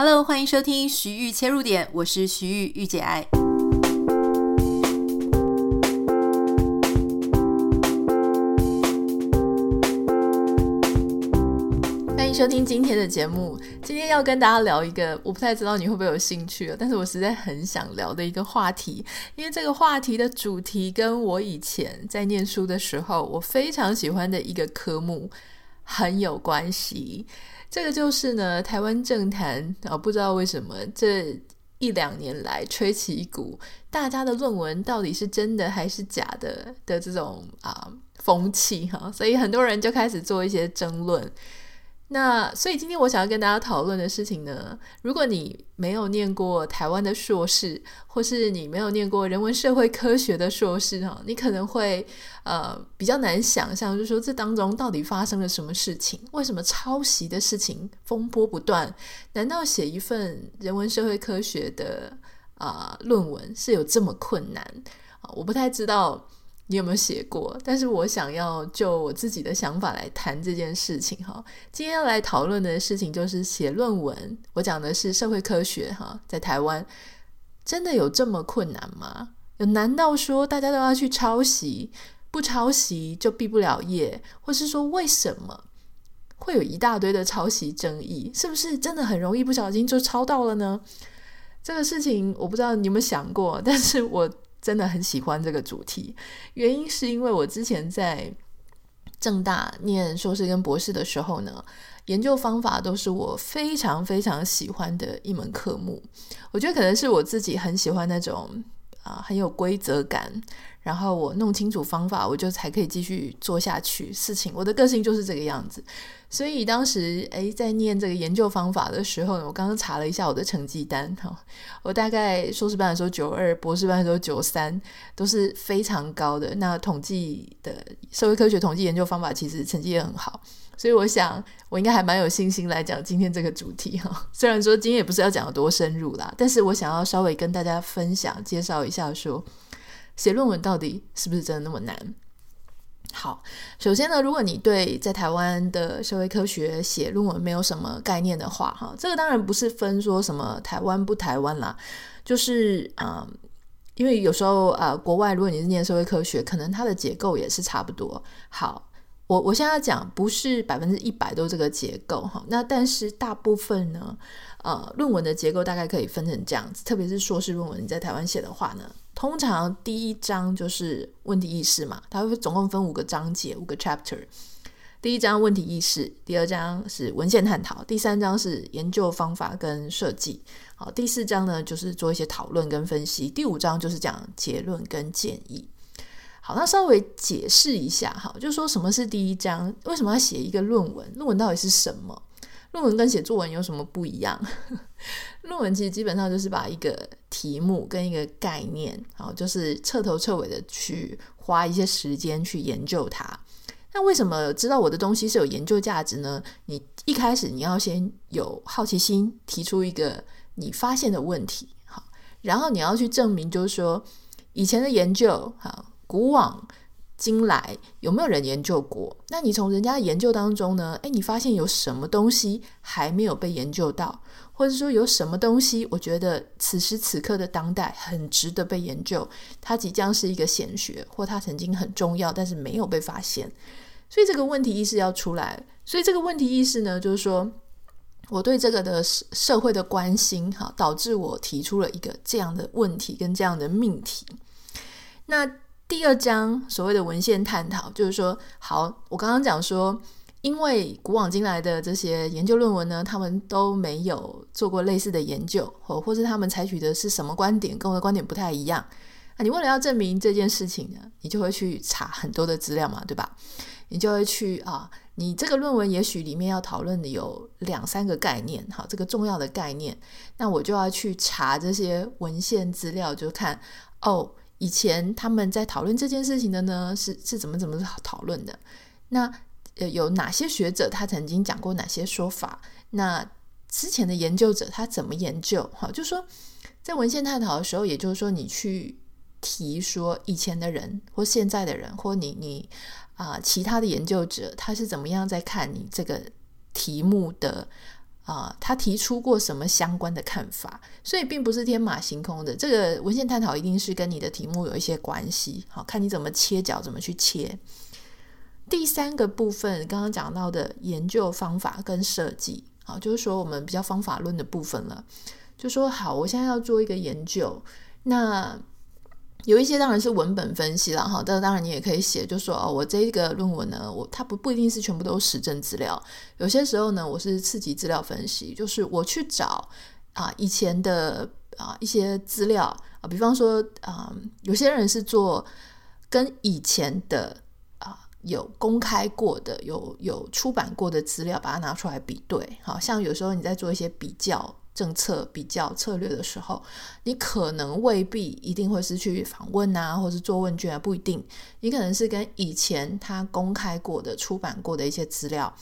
Hello，欢迎收听徐玉切入点，我是徐玉玉姐爱。欢迎收听今天的节目。今天要跟大家聊一个我不太知道你会不会有兴趣，但是我实在很想聊的一个话题，因为这个话题的主题跟我以前在念书的时候我非常喜欢的一个科目很有关系。这个就是呢，台湾政坛啊，不知道为什么这一两年来吹起一股大家的论文到底是真的还是假的的这种啊风气哈，所以很多人就开始做一些争论。那所以今天我想要跟大家讨论的事情呢，如果你没有念过台湾的硕士，或是你没有念过人文社会科学的硕士哈，你可能会呃比较难想象，就是说这当中到底发生了什么事情？为什么抄袭的事情风波不断？难道写一份人文社会科学的啊、论文是有这么困难啊？我不太知道。你有没有写过？但是我想要就我自己的想法来谈这件事情哈。今天要来讨论的事情就是写论文。我讲的是社会科学哈，在台湾真的有这么困难吗？有难道说大家都要去抄袭，不抄袭就毕不了业？或是说为什么会有一大堆的抄袭争议？是不是真的很容易不小心就抄到了呢？这个事情我不知道你有没有想过，但是我。真的很喜欢这个主题，原因是因为我之前在正大念硕士跟博士的时候呢，研究方法都是我非常非常喜欢的一门科目。我觉得可能是我自己很喜欢那种啊很有规则感。然后我弄清楚方法，我就才可以继续做下去事情。我的个性就是这个样子，所以当时诶在念这个研究方法的时候呢，我刚刚查了一下我的成绩单哈，我大概硕士班的时候九二，博士班的时候九三，都是非常高的。那统计的社会科学统计研究方法其实成绩也很好，所以我想我应该还蛮有信心来讲今天这个主题哈。虽然说今天也不是要讲得多深入啦，但是我想要稍微跟大家分享介绍一下说。写论文到底是不是真的那么难？好，首先呢，如果你对在台湾的社会科学写论文没有什么概念的话，哈，这个当然不是分说什么台湾不台湾啦，就是啊、因为有时候啊、国外如果你是念社会科学，可能它的结构也是差不多。好，我我现在要讲不是百分之一百都这个结构哈，那但是大部分呢，呃，论文的结构大概可以分成这样子，特别是硕士论文你在台湾写的话呢。通常第一章就是问题意识嘛，它会总共分五个章节，五个 chapter。第一章问题意识，第二章是文献探讨，第三章是研究方法跟设计，好，第四章呢就是做一些讨论跟分析，第五章就是讲结论跟建议。好，那稍微解释一下哈，就是说什么是第一章，为什么要写一个论文？论文到底是什么？论文跟写作文有什么不一样？论文其实基本上就是把一个题目跟一个概念，好，就是彻头彻尾的去花一些时间去研究它。那为什么知道我的东西是有研究价值呢？你一开始你要先有好奇心，提出一个你发现的问题，好，然后你要去证明，就是说以前的研究，好，古往。今来有没有人研究过？那你从人家的研究当中呢？诶，你发现有什么东西还没有被研究到，或者说有什么东西，我觉得此时此刻的当代很值得被研究，它即将是一个显学，或它曾经很重要，但是没有被发现。所以这个问题意识要出来。所以这个问题意识呢，就是说我对这个的社会的关心，哈，导致我提出了一个这样的问题跟这样的命题。那。第二章所谓的文献探讨，就是说，好，我刚刚讲说，因为古往今来的这些研究论文呢，他们都没有做过类似的研究，或或是他们采取的是什么观点，跟我的观点不太一样。啊，你为了要证明这件事情呢，你就会去查很多的资料嘛，对吧？你就会去啊，你这个论文也许里面要讨论的有两三个概念，好，这个重要的概念，那我就要去查这些文献资料，就看哦。以前他们在讨论这件事情的呢，是是怎么怎么讨论的？那呃，有哪些学者他曾经讲过哪些说法？那之前的研究者他怎么研究？哈，就说在文献探讨的时候，也就是说你去提说以前的人或现在的人，或你你啊、其他的研究者，他是怎么样在看你这个题目的啊、他提出过什么相关的看法，所以并不是天马行空的。这个文献探讨一定是跟你的题目有一些关系，好，看你怎么切角，怎么去切。第三个部分，刚刚讲到的研究方法跟设计，好，就是说我们比较方法论的部分了。就说好，我现在要做一个研究，那。有一些当然是文本分析了哈，但当然你也可以写，就说哦，我这个论文呢，我它不不一定是全部都是实证资料，有些时候呢，我是次级资料分析，就是我去找啊以前的啊一些资料啊，比方说啊，有些人是做跟以前的啊有公开过的、有有出版过的资料，把它拿出来比对，好像有时候你在做一些比较。政策比较策略的时候，你可能未必一定会是去访问啊，或是做问卷啊，不一定。你可能是跟以前他公开过的、出版过的一些资料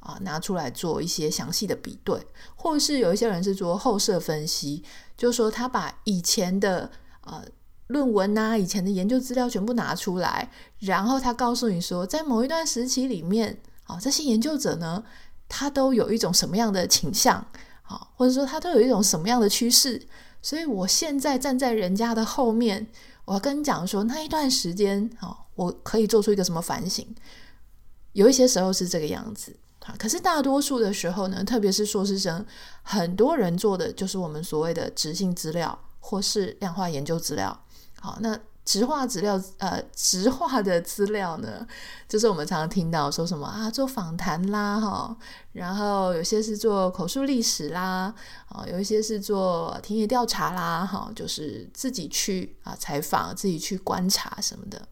啊拿出来做一些详细的比对，或是有一些人是做后设分析，就是说他把以前的呃论文啊、以前的研究资料全部拿出来，然后他告诉你说，在某一段时期里面啊，这些研究者呢，他都有一种什么样的倾向。好，或者说他都有一种什么样的趋势，所以我现在站在人家的后面，我要跟你讲说那一段时间，啊，我可以做出一个什么反省。有一些时候是这个样子，啊，可是大多数的时候呢，特别是硕士生，很多人做的就是我们所谓的质性资料或是量化研究资料。好，那。质化资料，呃，质化的资料呢，就是我们常常听到说什么啊，做访谈啦，哈，然后有些是做口述历史啦，啊，有一些是做田野调查啦，哈，就是自己去啊采访，自己去观察什么的。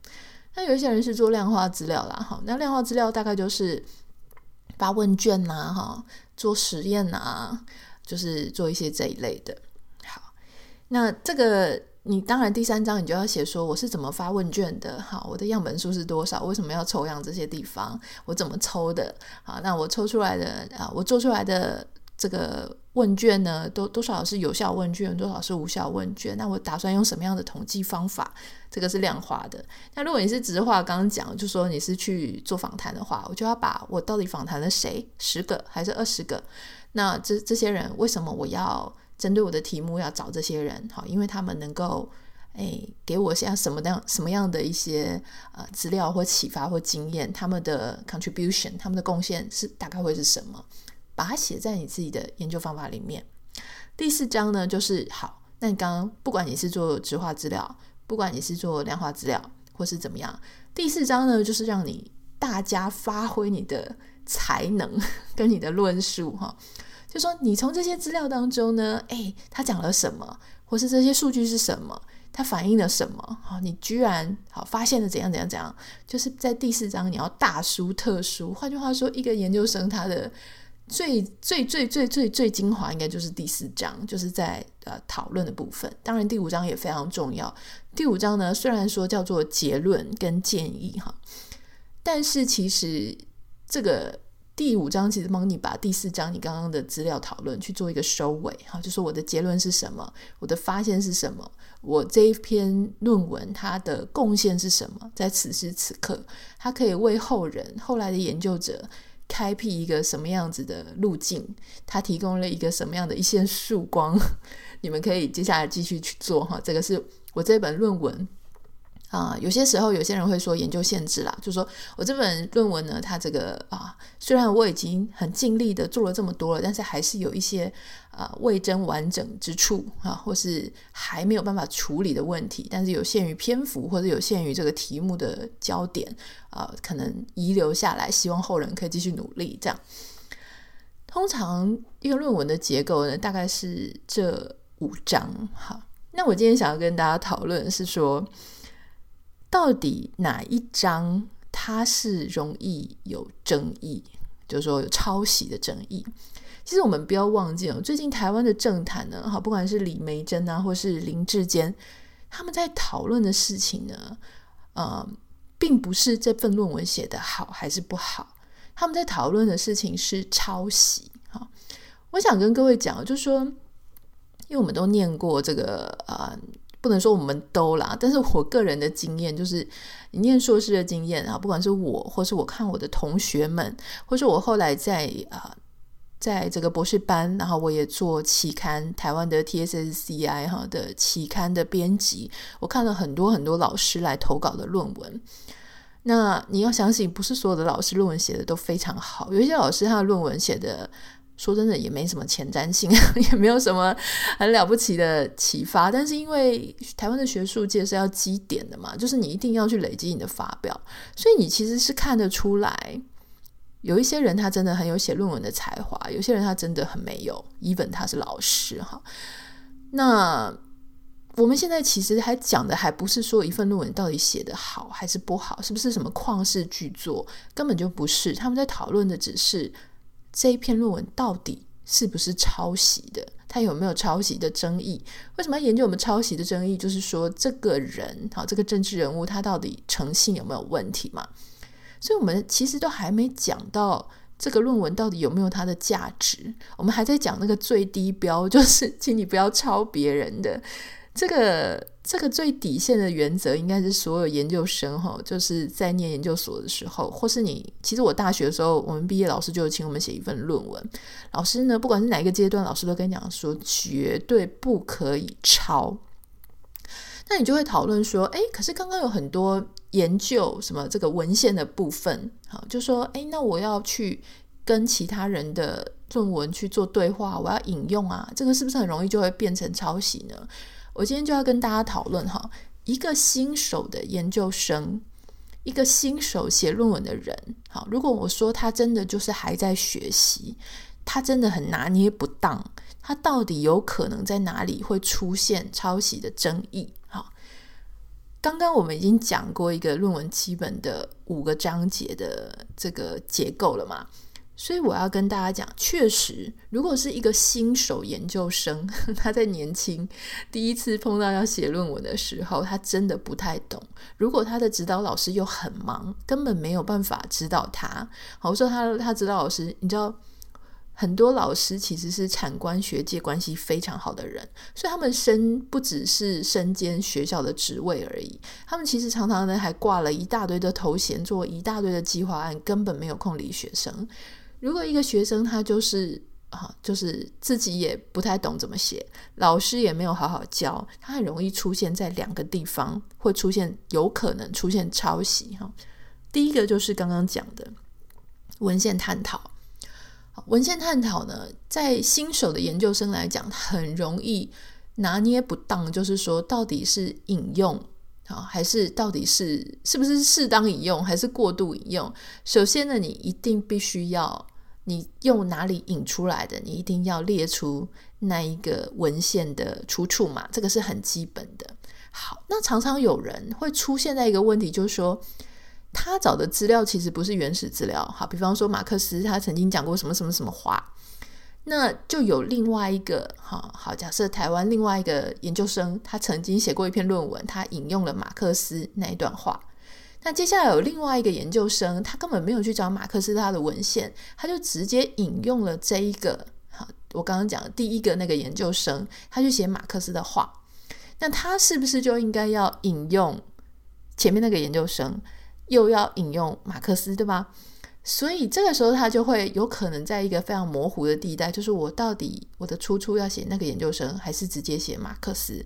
那有一些人是做量化资料啦，哈，那量化资料大概就是发问卷呐，哈，做实验呐，就是做一些这一类的。好，那这个。你当然第三章你就要写说我是怎么发问卷的，好，我的样本数是多少？为什么要抽样这些地方？我怎么抽的？好，那我抽出来的啊，我做出来的这个问卷呢，多多少是有效问卷，多少是无效问卷？那我打算用什么样的统计方法？这个是量化的。那如果你是直话，刚刚讲就说你是去做访谈的话，我就要把我到底访谈了谁，十个还是二十个？那这这些人为什么我要？针对我的题目要找这些人，好，因为他们能够诶给我像什么样什么样的一些呃资料或启发或经验，他们的 contribution，他们的贡献是大概会是什么？把它写在你自己的研究方法里面。第四章呢，就是好，那你刚刚不管你是做质化资料，不管你是做量化资料，或是怎么样，第四章呢，就是让你大家发挥你的才能 跟你的论述哈。就说你从这些资料当中呢，诶，他讲了什么，或是这些数据是什么，它反映了什么？好，你居然好发现了怎样怎样怎样？就是在第四章你要大书特书。换句话说，一个研究生他的最最最最最最精华应该就是第四章，就是在呃讨论的部分。当然第五章也非常重要。第五章呢，虽然说叫做结论跟建议哈，但是其实这个。第五章其实帮你把第四章你刚刚的资料讨论去做一个收尾，哈，就说我的结论是什么，我的发现是什么，我这一篇论文它的贡献是什么，在此时此刻，它可以为后人、后来的研究者开辟一个什么样子的路径，它提供了一个什么样的一线曙光，你们可以接下来继续去做，哈，这个是我这本论文。啊、有些时候有些人会说研究限制啦，就说我这本论文呢，它这个啊，虽然我已经很尽力的做了这么多了，但是还是有一些啊未臻完整之处啊，或是还没有办法处理的问题，但是有限于篇幅或者有限于这个题目的焦点啊，可能遗留下来，希望后人可以继续努力。这样，通常一个论文的结构呢，大概是这五章。好，那我今天想要跟大家讨论是说。到底哪一章它是容易有争议？就是说有抄袭的争议。其实我们不要忘记哦，最近台湾的政坛呢，好，不管是李梅珍啊，或是林志坚，他们在讨论的事情呢，呃，并不是这份论文写得好还是不好，他们在讨论的事情是抄袭。哈，我想跟各位讲，就是说，因为我们都念过这个。呃不能说我们都啦，但是我个人的经验就是，你念硕士的经验啊，不管是我，或是我看我的同学们，或是我后来在啊在这个博士班，然后我也做期刊，台湾的 TSSCI 哈的期刊的编辑，我看了很多很多老师来投稿的论文。那你要相信，不是所有的老师论文写的都非常好，有一些老师他的论文写的，说真的也没什么前瞻性，也没有什么很了不起的启发。但是因为台湾的学术界是要积点的嘛，就是你一定要去累积你的发表，所以你其实是看得出来，有一些人他真的很有写论文的才华，有些人他真的很没有，even 他是老师哈。那。我们现在其实还讲的还不是说一份论文到底写得好还是不好，是不是什么旷世巨作，根本就不是。他们在讨论的只是这一篇论文到底是不是抄袭的，他有没有抄袭的争议？为什么要研究我们抄袭的争议？就是说这个人，好，这个政治人物他到底诚信有没有问题嘛？所以我们其实都还没讲到这个论文到底有没有它的价值，我们还在讲那个最低标，就是请你不要抄别人的。这个这个最底线的原则，应该是所有研究生哈，就是在念研究所的时候，或是你，其实我大学的时候，我们毕业老师就请我们写一份论文。老师呢，不管是哪一个阶段，老师都跟你讲说，绝对不可以抄。那你就会讨论说，诶，可是刚刚有很多研究什么这个文献的部分，好，就说，诶，那我要去跟其他人的论文去做对话，我要引用啊，这个是不是很容易就会变成抄袭呢？我今天就要跟大家讨论哈，一个新手的研究生，一个新手写论文的人，好，如果我说他真的就是还在学习，他真的很拿捏不当，他到底有可能在哪里会出现抄袭的争议？好，刚刚我们已经讲过一个论文基本的五个章节的这个结构了嘛。所以我要跟大家讲，确实，如果是一个新手研究生，他在年轻第一次碰到要写论文的时候，他真的不太懂。如果他的指导老师又很忙，根本没有办法指导他。好，我说他他指导老师，你知道，很多老师其实是产官学界关系非常好的人，所以他们身不只是身兼学校的职位而已，他们其实常常呢还挂了一大堆的头衔，做一大堆的计划案，根本没有空理学生。如果一个学生他就是啊，就是自己也不太懂怎么写，老师也没有好好教，他很容易出现在两个地方，会出现有可能出现抄袭哈。第一个就是刚刚讲的文献探讨，文献探讨呢，在新手的研究生来讲，很容易拿捏不当，就是说到底是引用啊，还是到底是是不是适当引用，还是过度引用？首先呢，你一定必须要。你用哪里引出来的？你一定要列出那一个文献的出处嘛，这个是很基本的。好，那常常有人会出现在一个问题，就是说他找的资料其实不是原始资料。好，比方说马克思他曾经讲过什么什么什么话，那就有另外一个，好好假设台湾另外一个研究生，他曾经写过一篇论文，他引用了马克思那一段话。那接下来有另外一个研究生，他根本没有去找马克思他的文献，他就直接引用了这一个，好，我刚刚讲的第一个那个研究生，他去写马克思的话，那他是不是就应该要引用前面那个研究生，又要引用马克思，对吧？所以这个时候他就会有可能在一个非常模糊的地带，就是我到底我的出处要写那个研究生，还是直接写马克思？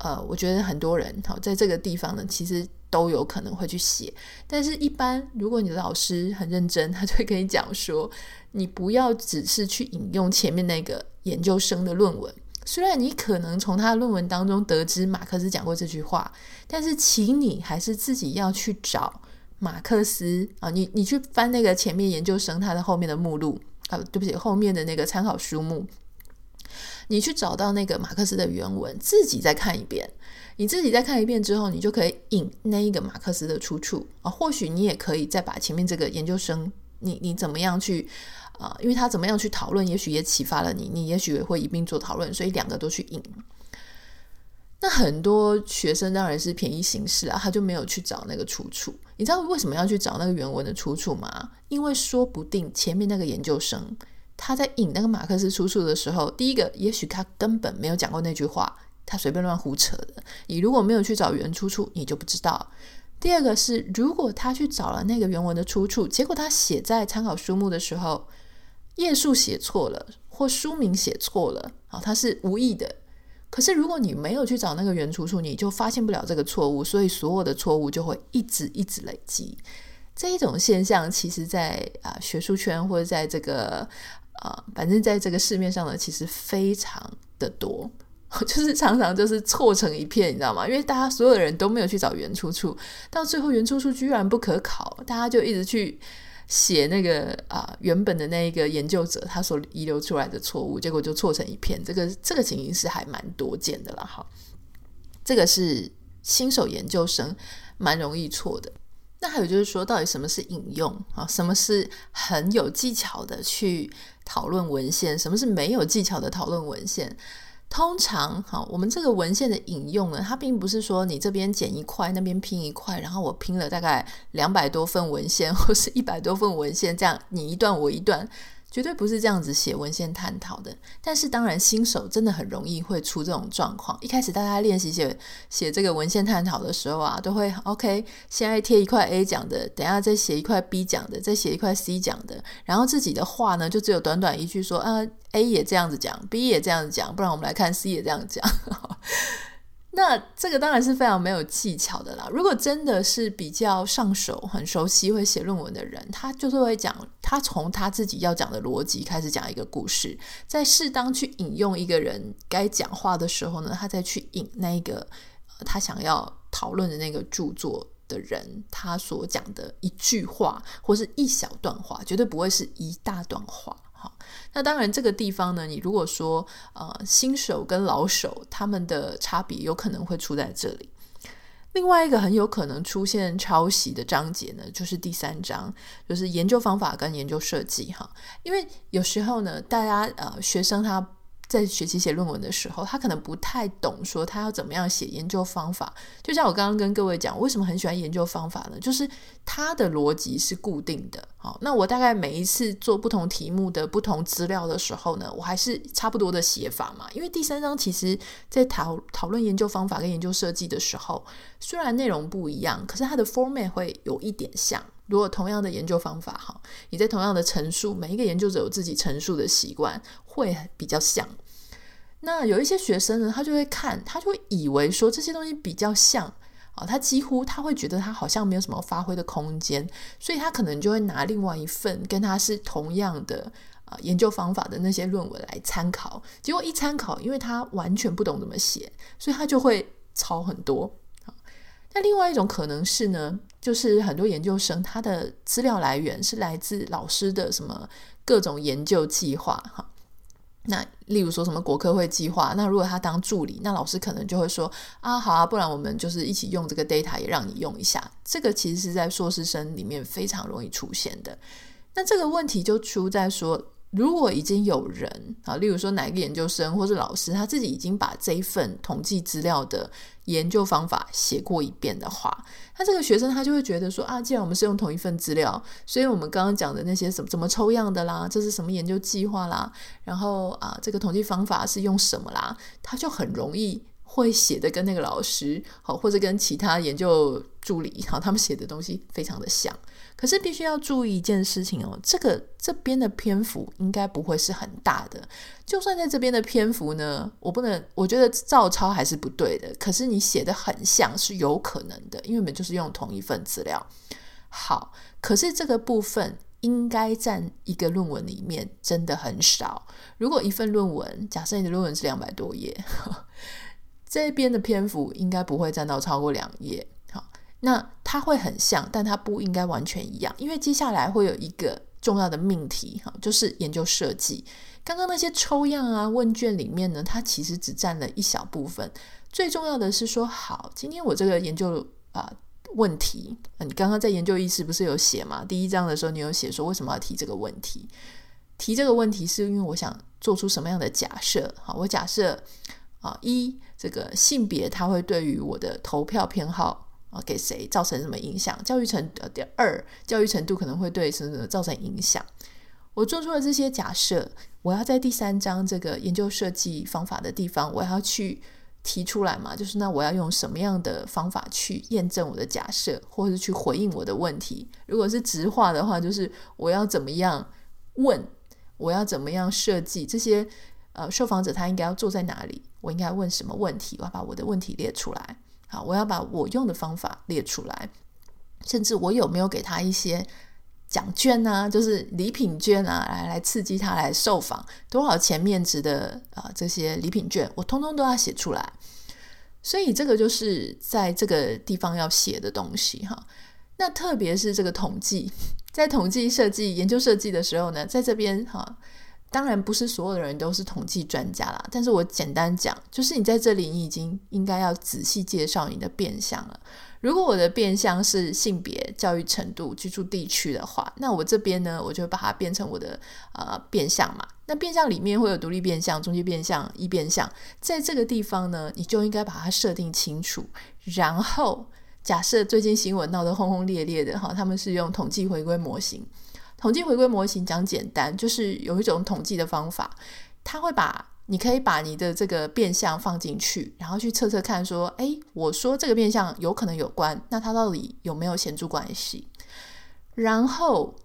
呃，我觉得很多人好在这个地方呢，其实。都有可能会去写，但是一般如果你的老师很认真，他就会跟你讲说，你不要只是去引用前面那个研究生的论文，虽然你可能从他的论文当中得知马克思讲过这句话，但是请你还是自己要去找马克思啊，你你去翻那个前面研究生他的后面的目录啊，对不起，后面的那个参考书目，你去找到那个马克思的原文，自己再看一遍。你自己再看一遍之后，你就可以引那一个马克思的出处啊。或许你也可以再把前面这个研究生，你你怎么样去啊？因为他怎么样去讨论，也许也启发了你，你也许也会一并做讨论，所以两个都去引。那很多学生当然是便宜行事啊，他就没有去找那个出处。你知道为什么要去找那个原文的出处吗？因为说不定前面那个研究生他在引那个马克思出处的时候，第一个也许他根本没有讲过那句话。他随便乱胡扯的，你如果没有去找原出处，你就不知道。第二个是，如果他去找了那个原文的出处，结果他写在参考书目的时候，页数写错了或书名写错了，好，他是无意的。可是如果你没有去找那个原出处，你就发现不了这个错误，所以所有的错误就会一直一直累积。这一种现象，其实在啊、学术圈或者在这个啊、反正在这个市面上呢，其实非常的多，就是常常就是错成一片，你知道吗？因为大家所有的人都没有去找原出处，到最后原出处居然不可考，大家就一直去。写那个啊、原本的那一个研究者他所遗留出来的错误，结果就错成一片。这个这个情形是还蛮多见的了哈。这个是新手研究生蛮容易错的。那还有就是说，到底什么是引用啊？什么是很有技巧的去讨论文献？什么是没有技巧的讨论文献？通常，好，我们这个文献的引用呢，它并不是说你这边剪一块，那边拼一块，然后我拼了大概两百多份文献，或是一百多份文献，这样你一段我一段。绝对不是这样子写文献探讨的，但是当然新手真的很容易会出这种状况。一开始大家练习写写这个文献探讨的时候啊，都会 OK，现在贴一块 A 讲的，等下再写一块 B 讲的，再写一块 C 讲的，然后自己的话呢就只有短短一句说啊 A 也这样子讲，B 也这样子讲，不然我们来看 C 也这样讲。那这个当然是非常没有技巧的啦。如果真的是比较上手、很熟悉会写论文的人，他就是会讲，他从他自己要讲的逻辑开始讲一个故事，在适当去引用一个人该讲话的时候呢，他再去引那一个他想要讨论的那个著作的人他所讲的一句话或是一小段话，绝对不会是一大段话。好，那当然这个地方呢，你如果说呃新手跟老手他们的差别有可能会出在这里。另外一个很有可能出现抄袭的章节呢，就是第三章，就是研究方法跟研究设计哈。因为有时候呢，大家呃学生他。在学习写论文的时候，他可能不太懂说他要怎么样写研究方法。就像我刚刚跟各位讲，为什么很喜欢研究方法呢？就是它的逻辑是固定的。好，那我大概每一次做不同题目的不同资料的时候呢，我还是差不多的写法嘛。因为第三章其实在讨讨论研究方法跟研究设计的时候，虽然内容不一样，可是它的 format 会有一点像。如果同样的研究方法，哈，你在同样的陈述，每一个研究者有自己陈述的习惯，会比较像。那有一些学生呢，他就会看，他就以为说这些东西比较像啊，他几乎他会觉得他好像没有什么发挥的空间，所以他可能就会拿另外一份跟他是同样的啊研究方法的那些论文来参考。结果一参考，因为他完全不懂怎么写，所以他就会抄很多。那另外一种可能是呢，就是很多研究生他的资料来源是来自老师的什么各种研究计划哈。那例如说什么国科会计划，那如果他当助理，那老师可能就会说啊，好啊，不然我们就是一起用这个 data 也让你用一下。这个其实是在硕士生里面非常容易出现的。那这个问题就出在说。如果已经有人啊，例如说哪一个研究生或是老师，他自己已经把这一份统计资料的研究方法写过一遍的话，那这个学生他就会觉得说啊，既然我们是用同一份资料，所以我们刚刚讲的那些什么怎么抽样的啦，这是什么研究计划啦，然后啊，这个统计方法是用什么啦，他就很容易。会写的跟那个老师好，或者跟其他研究助理好，他们写的东西非常的像。可是必须要注意一件事情哦，这个这边的篇幅应该不会是很大的。就算在这边的篇幅呢，我不能，我觉得照抄还是不对的。可是你写的很像是有可能的，因为我们就是用同一份资料。好，可是这个部分应该占一个论文里面真的很少。如果一份论文，假设你的论文是两百多页。这边的篇幅应该不会占到超过两页，那它会很像，但它不应该完全一样，因为接下来会有一个重要的命题，哈，就是研究设计。刚刚那些抽样啊问卷里面呢，它其实只占了一小部分，最重要的是说，好，今天我这个研究啊、问题，你刚刚在研究意识不是有写吗？第一章的时候你有写说为什么要提这个问题？提这个问题是因为我想做出什么样的假设？好，我假设。啊，一这个性别，它会对于我的投票偏好啊给谁造成什么影响？教育程度，第二，教育程度可能会对什么造成影响？我做出了这些假设，我要在第三章这个研究设计方法的地方，我要去提出来嘛？就是那我要用什么样的方法去验证我的假设，或者是去回应我的问题？如果是直话的话，就是我要怎么样问？我要怎么样设计这些呃受访者他应该要坐在哪里，我应该问什么问题，我要把我的问题列出来。好，我要把我用的方法列出来，甚至我有没有给他一些奖券啊，就是礼品券啊，来来刺激他来受访，多少钱面值的啊、这些礼品券，我通通都要写出来。所以这个就是在这个地方要写的东西哈。那特别是这个统计，在统计设计、研究设计的时候呢，在这边哈。当然不是所有的人都是统计专家啦，但是我简单讲，就是你在这里你已经应该要仔细介绍你的变项了。如果我的变项是性别、教育程度、居住地区的话，那我这边呢，我就把它变成我的呃变项嘛。那变项里面会有独立变项、中介变项、一变项，在这个地方呢，你就应该把它设定清楚。然后假设最近新闻闹得轰轰烈烈的哈，他们是用统计回归模型。统计回归模型讲简单，就是有一种统计的方法，它会把你可以把你的这个变相放进去，然后去测测看，说，诶，我说这个变相有可能有关，那它到底有没有显著关系？然后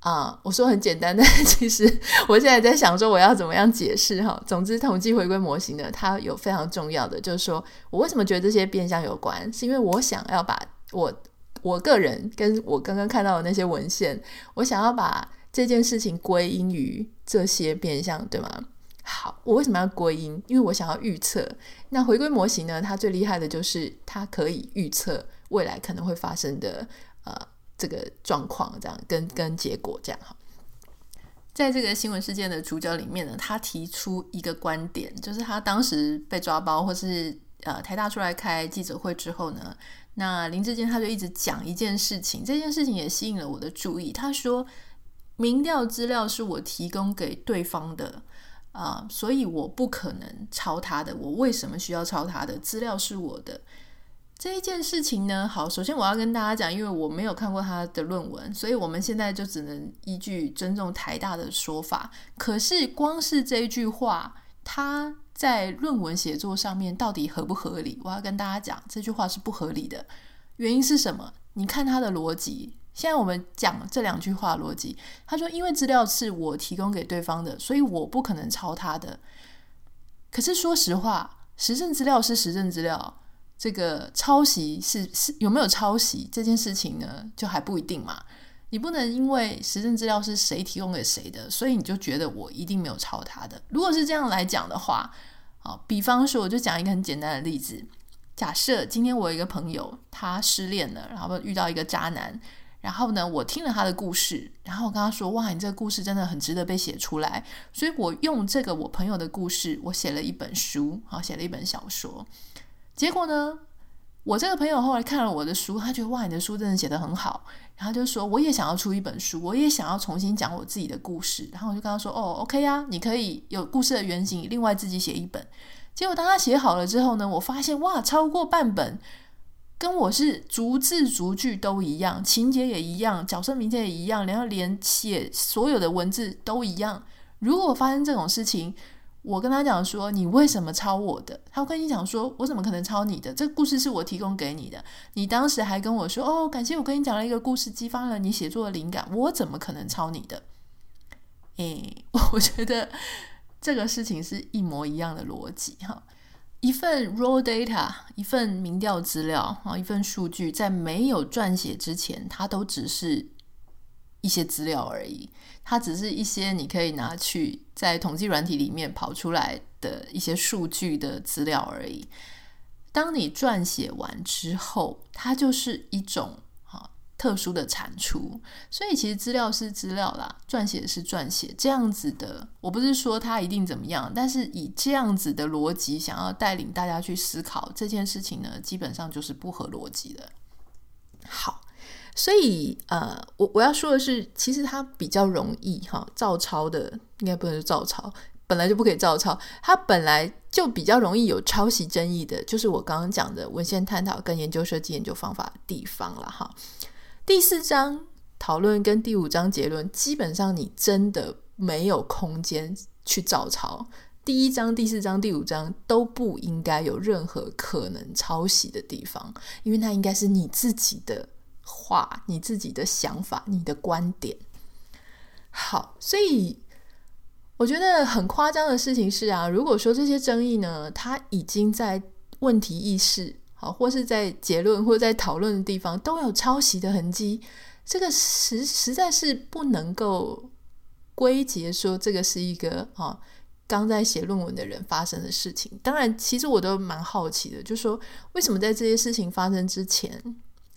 啊、我说很简单，但其实我现在在想说我要怎么样解释哈。总之，统计回归模型呢，它有非常重要的，就是说我为什么觉得这些变相有关，是因为我想要把我。我个人跟我刚刚看到的那些文献，我想要把这件事情归因于这些变相，对吗？好，我为什么要归因？因为我想要预测。那回归模型呢？它最厉害的就是它可以预测未来可能会发生的呃这个状况，这样跟跟结果这样哈。在这个新闻事件的主角里面呢，他提出一个观点，就是他当时被抓包，或是呃台大出来开记者会之后呢。那林志坚他就一直讲一件事情，这件事情也吸引了我的注意。他说，民调资料是我提供给对方的啊、所以我不可能抄他的。我为什么需要抄他的？资料是我的。这一件事情呢，好，首先我要跟大家讲，因为我没有看过他的论文，所以我们现在就只能依据尊重台大的说法。可是光是这一句话，他。在论文写作上面到底合不合理？我要跟大家讲，这句话是不合理的。原因是什么？你看他的逻辑。现在我们讲这两句话逻辑。他说：“因为资料是我提供给对方的，所以我不可能抄他的。”可是说实话，实证资料是实证资料，这个抄袭是是有没有抄袭这件事情呢？就还不一定嘛。你不能因为实证资料是谁提供给谁的，所以你就觉得我一定没有抄他的。如果是这样来讲的话，啊，比方说，我就讲一个很简单的例子。假设今天我有一个朋友，他失恋了，然后遇到一个渣男，然后呢，我听了他的故事，然后我跟他说：“哇，你这个故事真的很值得被写出来。”所以，我用这个我朋友的故事，我写了一本书，好，写了一本小说。结果呢，我这个朋友后来看了我的书，他觉得：“哇，你的书真的写得很好。”然后就说，我也想要出一本书，我也想要重新讲我自己的故事。然后我就跟他说，哦，OK 啊，你可以有故事的原型，另外自己写一本。结果当他写好了之后呢，我发现哇，超过半本跟我是逐字逐句都一样，情节也一样，角色名字也一样，然后连写所有的文字都一样。如果发生这种事情，我跟他讲说，你为什么抄我的？他跟你讲说，我怎么可能抄你的？这个故事是我提供给你的。你当时还跟我说，哦，感谢我跟你讲了一个故事，激发了你写作的灵感。我怎么可能抄你的？诶，我觉得这个事情是一模一样的逻辑哈。一份 raw data，一份民调资料啊，一份数据，在没有撰写之前，它都只是。一些资料而已，它只是一些你可以拿去在统计软体里面跑出来的一些数据的资料而已。当你撰写完之后，它就是一种哈特殊的产出。所以其实资料是资料啦，撰写是撰写，这样子的。我不是说它一定怎么样，但是以这样子的逻辑想要带领大家去思考这件事情呢，基本上就是不合逻辑的。好。所以，呃，我我要说的是，其实它比较容易哈，照抄的应该不能是照抄，本来就不可以照抄。它本来就比较容易有抄袭争议的，就是我刚刚讲的文献探讨跟研究设计研究方法地方了哈。第四章讨论跟第五章结论，基本上你真的没有空间去照抄。第一章、第四章、第五章都不应该有任何可能抄袭的地方，因为它应该是你自己的。话，你自己的想法，你的观点。好，所以我觉得很夸张的事情是啊，如果说这些争议呢，它已经在问题意识，好，或是在结论或者在讨论的地方都有抄袭的痕迹，这个实实在是不能够归结说这个是一个啊刚在写论文的人发生的事情。当然，其实我都蛮好奇的，就说为什么在这些事情发生之前，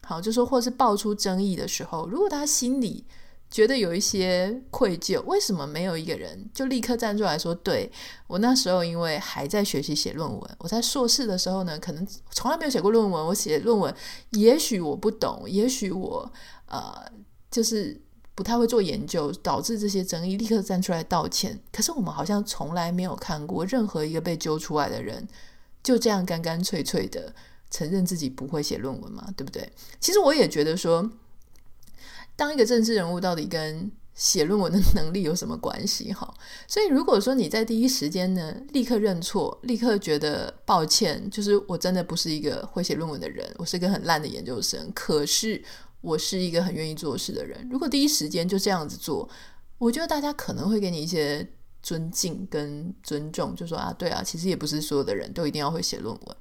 好，就说或是爆出争议的时候，如果他心里觉得有一些愧疚，为什么没有一个人就立刻站出来说：“对，我那时候因为还在学习写论文，我在硕士的时候呢，可能从来没有写过论文。我写论文，也许我不懂，也许我呃就是不太会做研究，导致这些争议，立刻站出来道歉。可是我们好像从来没有看过任何一个被揪出来的人就这样干干脆脆的承认自己不会写论文嘛，对不对？其实我也觉得说。当一个政治人物到底跟写论文的能力有什么关系？哈，所以如果说你在第一时间呢，立刻认错，立刻觉得抱歉，就是我真的不是一个会写论文的人，我是一个很烂的研究生，可是我是一个很愿意做事的人。如果第一时间就这样子做，我觉得大家可能会给你一些尊敬跟尊重，就说啊，对啊，其实也不是所有的人都一定要会写论文。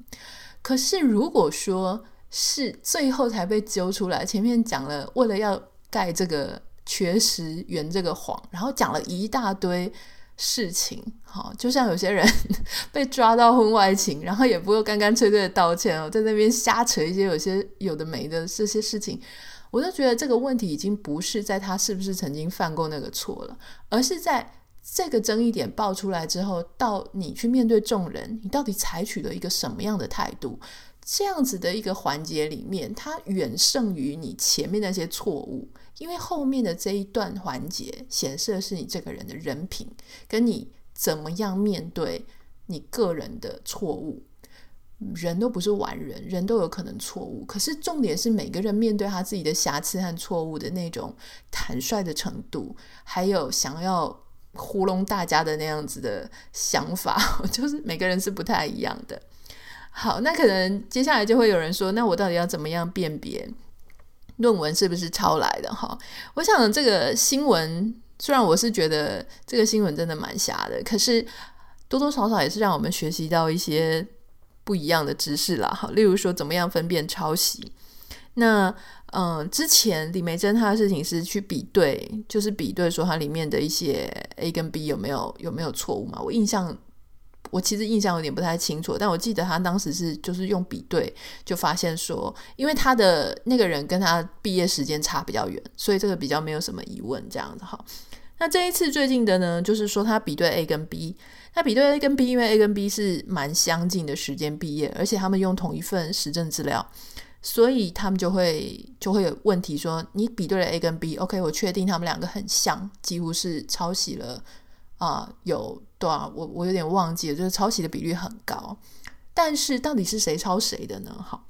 可是如果说是最后才被揪出来，前面讲了，为了要盖这个缺失，圆这个谎，然后讲了一大堆事情，好，就像有些人 被抓到婚外情，然后也不会干干脆脆的道歉哦，在那边瞎扯一些有些有的没的这些事情，我就觉得这个问题已经不是在他是不是曾经犯过那个错了，而是在这个争议点爆出来之后，到你去面对众人，你到底采取了一个什么样的态度？这样子的一个环节里面，它远胜于你前面那些错误，因为后面的这一段环节显示的是你这个人的人品，跟你怎么样面对你个人的错误。人都不是完人，人都有可能错误，可是重点是每个人面对他自己的瑕疵和错误的那种坦率的程度，还有想要糊弄大家的那样子的想法，就是每个人是不太一样的。好，那可能接下来就会有人说，那我到底要怎么样辨别论文是不是抄来的？哈，我想这个新闻，虽然我是觉得这个新闻真的蛮瞎的，可是多多少少也是让我们学习到一些不一样的知识啦。哈，例如说怎么样分辨抄袭。那嗯，之前李梅珍她的事情是去比对，就是比对说它里面的一些 A 跟 B 有没有有没有错误嘛？我印象。我其实印象有点不太清楚，但我记得他当时是就是用比对，就发现说，因为他的那个人跟他毕业时间差比较远，所以这个比较没有什么疑问这样子哈。那这一次最近的呢，就是说他比对 A 跟 B，那比对 A 跟 B，因为 A 跟 B 是蛮相近的时间毕业，而且他们用同一份实证资料，所以他们就会就会有问题说，你比对了 A 跟 B，OK，我确定他们两个很像，几乎是抄袭了。啊、有多少？我我有点忘记了，就是抄袭的比率很高，但是到底是谁抄谁的呢？好，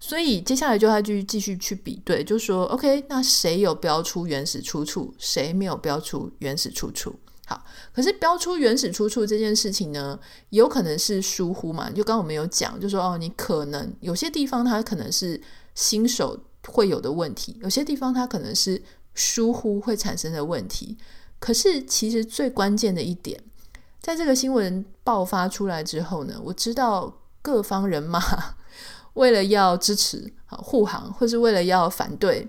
所以接下来就他继续继续去比对，就说 OK，那谁有标出原始出处，谁没有标出原始出处？好，可是标出原始出处这件事情呢，有可能是疏忽嘛？就刚刚我们有讲，就说哦，你可能有些地方它可能是新手会有的问题，有些地方它可能是疏忽会产生的问题。可是，其实最关键的一点，在这个新闻爆发出来之后呢，我知道各方人马 为了要支持、好护航，或是为了要反对，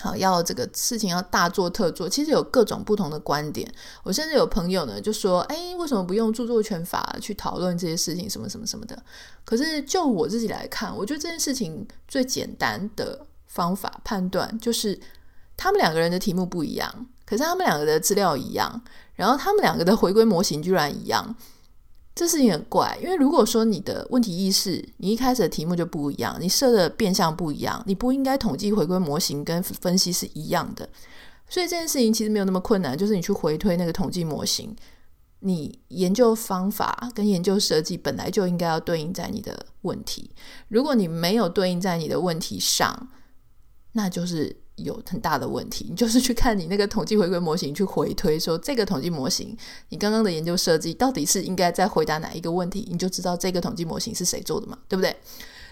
好要这个事情要大做特做，其实有各种不同的观点。我甚至有朋友呢就说：“哎，为什么不用著作权法去讨论这些事情？什么什么什么的？”可是就我自己来看，我觉得这件事情最简单的方法判断就是，他们两个人的题目不一样。可是他们两个的资料一样，然后他们两个的回归模型居然一样，这事情很怪。因为如果说你的问题意识，你一开始的题目就不一样，你设的变相不一样，你不应该统计回归模型跟分析是一样的。所以这件事情其实没有那么困难，就是你去回推那个统计模型，你研究方法跟研究设计本来就应该要对应在你的问题。如果你没有对应在你的问题上，那就是。有很大的问题，你 就是去看你那个统计回归模型，去回推说这个统计模型，你刚刚的研究设计到底是应该在回答哪一个问题，你就知道这个统计模型是谁做的嘛，对不对？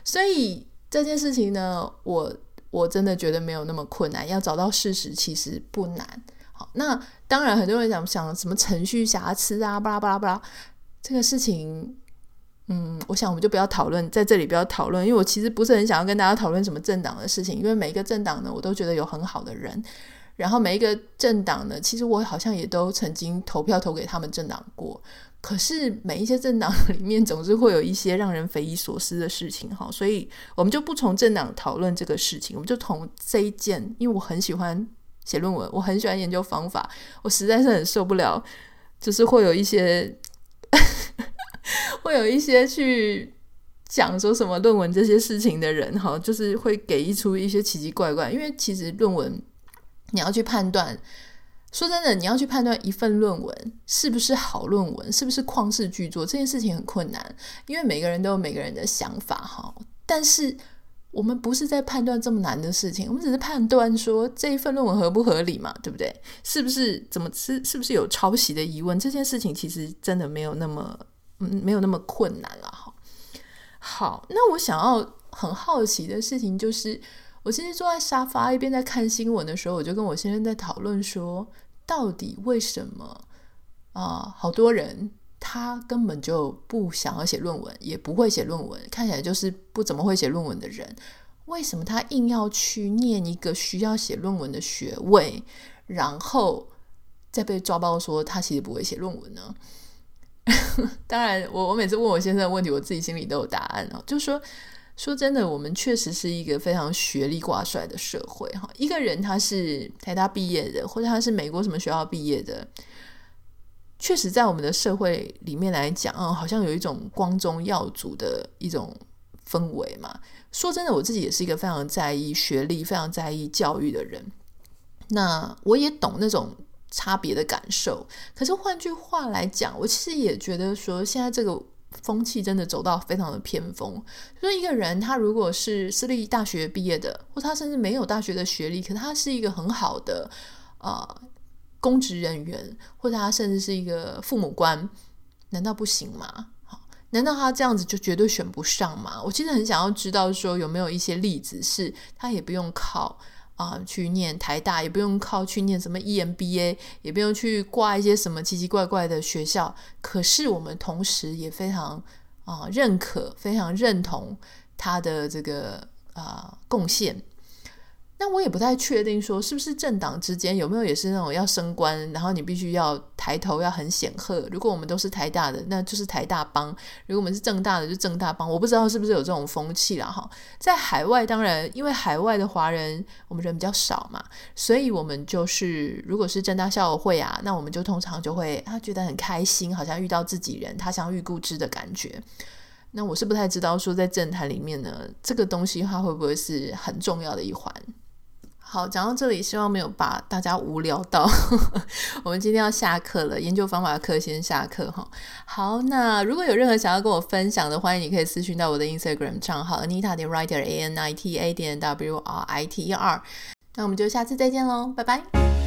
所以这件事情呢，我我真的觉得没有那么困难，要找到事实其实不难。好，那当然很多人想想什么程序瑕疵啊，巴拉巴拉巴拉，这个事情，嗯，我想我们就不要讨论，在这里不要讨论，因为我其实不是很想要跟大家讨论什么政党的事情，因为每一个政党呢，我都觉得有很好的人。然后每一个政党呢，其实我好像也都曾经投票投给他们政党过。可是每一些政党里面总是会有一些让人匪夷所思的事情哈，所以我们就不从政党讨论这个事情，我们就从这一件，因为我很喜欢写论文，我很喜欢研究方法，我实在是很受不了，就是会有一些会有一些去讲说什么论文这些事情的人哈，就是会给一出一些奇奇怪怪，因为其实论文。你要去判断，说真的，你要去判断一份论文是不是好论文，是不是旷世巨作，这件事情很困难，因为每个人都有每个人的想法哈。但是我们不是在判断这么难的事情，我们只是判断说这一份论文合不合理嘛，对不对？是不是怎么是是不是有抄袭的疑问？这件事情其实真的没有那么嗯，没有那么困难了哈。好，那我想要很好奇的事情就是。我其实坐在沙发一边在看新闻的时候，我就跟我先生在讨论说，到底为什么啊、好多人他根本就不想要写论文，也不会写论文，看起来就是不怎么会写论文的人，为什么他硬要去念一个需要写论文的学位，然后再被抓包说他其实不会写论文呢？当然，我我每次问我先生的问题，我自己心里都有答案哦，就说。说真的，我们确实是一个非常学历挂帅的社会哈。一个人他是台大毕业的，或者他是美国什么学校毕业的，确实在我们的社会里面来讲，嗯，好像有一种光宗耀祖的一种氛围嘛。说真的，我自己也是一个非常在意学历、非常在意教育的人。那我也懂那种差别的感受。可是换句话来讲，我其实也觉得说，现在这个。风气真的走到非常的偏锋，所以一个人他如果是私立大学毕业的，或他甚至没有大学的学历，可他是一个很好的呃公职人员，或者他甚至是一个父母官，难道不行吗？好，难道他这样子就绝对选不上吗？我其实很想要知道说有没有一些例子是他也不用靠。啊、去念台大也不用靠去念什么 EMBA，也不用去挂一些什么奇奇怪怪的学校。可是我们同时也非常啊、认可，非常认同他的这个啊、贡献。那我也不太确定，说是不是政党之间有没有也是那种要升官，然后你必须要抬头要很显赫。如果我们都是台大的，那就是台大帮；如果我们是政大的，就政大帮。我不知道是不是有这种风气啦哈。在海外，当然因为海外的华人我们人比较少嘛，所以我们就是如果是政大校友会啊，那我们就通常就会他觉得很开心，好像遇到自己人，他乡遇故知的感觉。那我是不太知道说在政坛里面呢，这个东西它会不会是很重要的一环。好，讲到这里，希望没有把大家无聊到。我们今天要下课了，研究方法课先下课哈。好，那如果有任何想要跟我分享的，欢迎你可以私讯到我的 Instagram 账号 Anita 点 Writer A N I T A 点 W R I T E R。那我们就下次再见喽，拜拜。